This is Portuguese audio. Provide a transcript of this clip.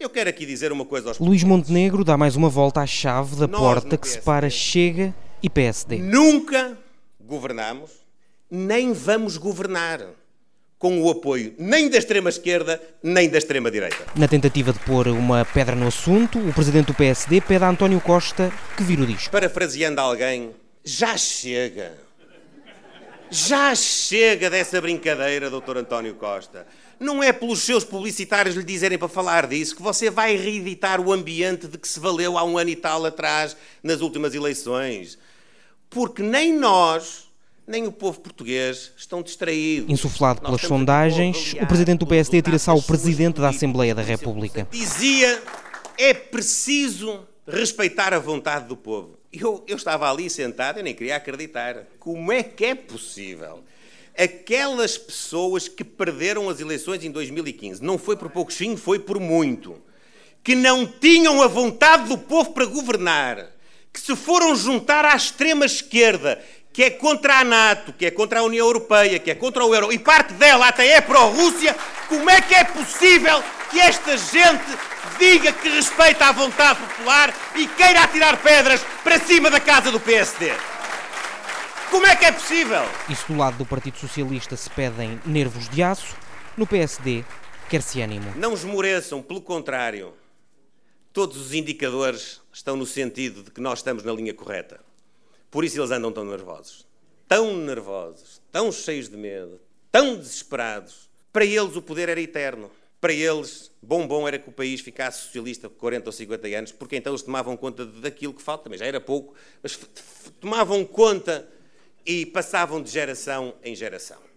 Eu quero aqui dizer uma coisa aos Luís Montenegro dá mais uma volta à chave da Nós, porta que separa Chega e PSD. Nunca governamos, nem vamos governar com o apoio nem da extrema-esquerda, nem da extrema-direita. Na tentativa de pôr uma pedra no assunto, o presidente do PSD pede a António Costa que vire o disco. Parafraseando alguém, já chega. Já chega dessa brincadeira, doutor António Costa. Não é pelos seus publicitários lhe dizerem para falar disso que você vai reeditar o ambiente de que se valeu há um ano e tal atrás nas últimas eleições. Porque nem nós, nem o povo português estão distraídos. Insuflado Nós pelas sondagens, o presidente do PSD atira-se ao presidente da. Assembleia da República. Dizia, é preciso respeitar a vontade do povo. Eu, eu estava ali sentado e nem queria acreditar. Como é que é possível? Aquelas pessoas que perderam as eleições em 2015, não foi por pouquinho, foi por muito, que não tinham a vontade do povo para governar, que se foram juntar à extrema esquerda, que é contra a NATO, que é contra a União Europeia, que é contra o Euro, e parte dela até é pró-Rússia, como é que é possível que esta gente diga que respeita a vontade popular e queira atirar pedras para cima da casa do PSD? Como é que é possível? E se do lado do Partido Socialista se pedem nervos de aço, no PSD quer-se ânimo. Não esmoreçam, pelo contrário. Todos os indicadores estão no sentido de que nós estamos na linha correta. Por isso eles andam tão nervosos. Tão nervosos, tão cheios de medo, tão desesperados. Para eles o poder era eterno. Para eles, bom bom era que o país ficasse socialista por 40 ou 50 anos, porque então eles tomavam conta daquilo que falta, mas já era pouco, mas tomavam conta e passavam de geração em geração.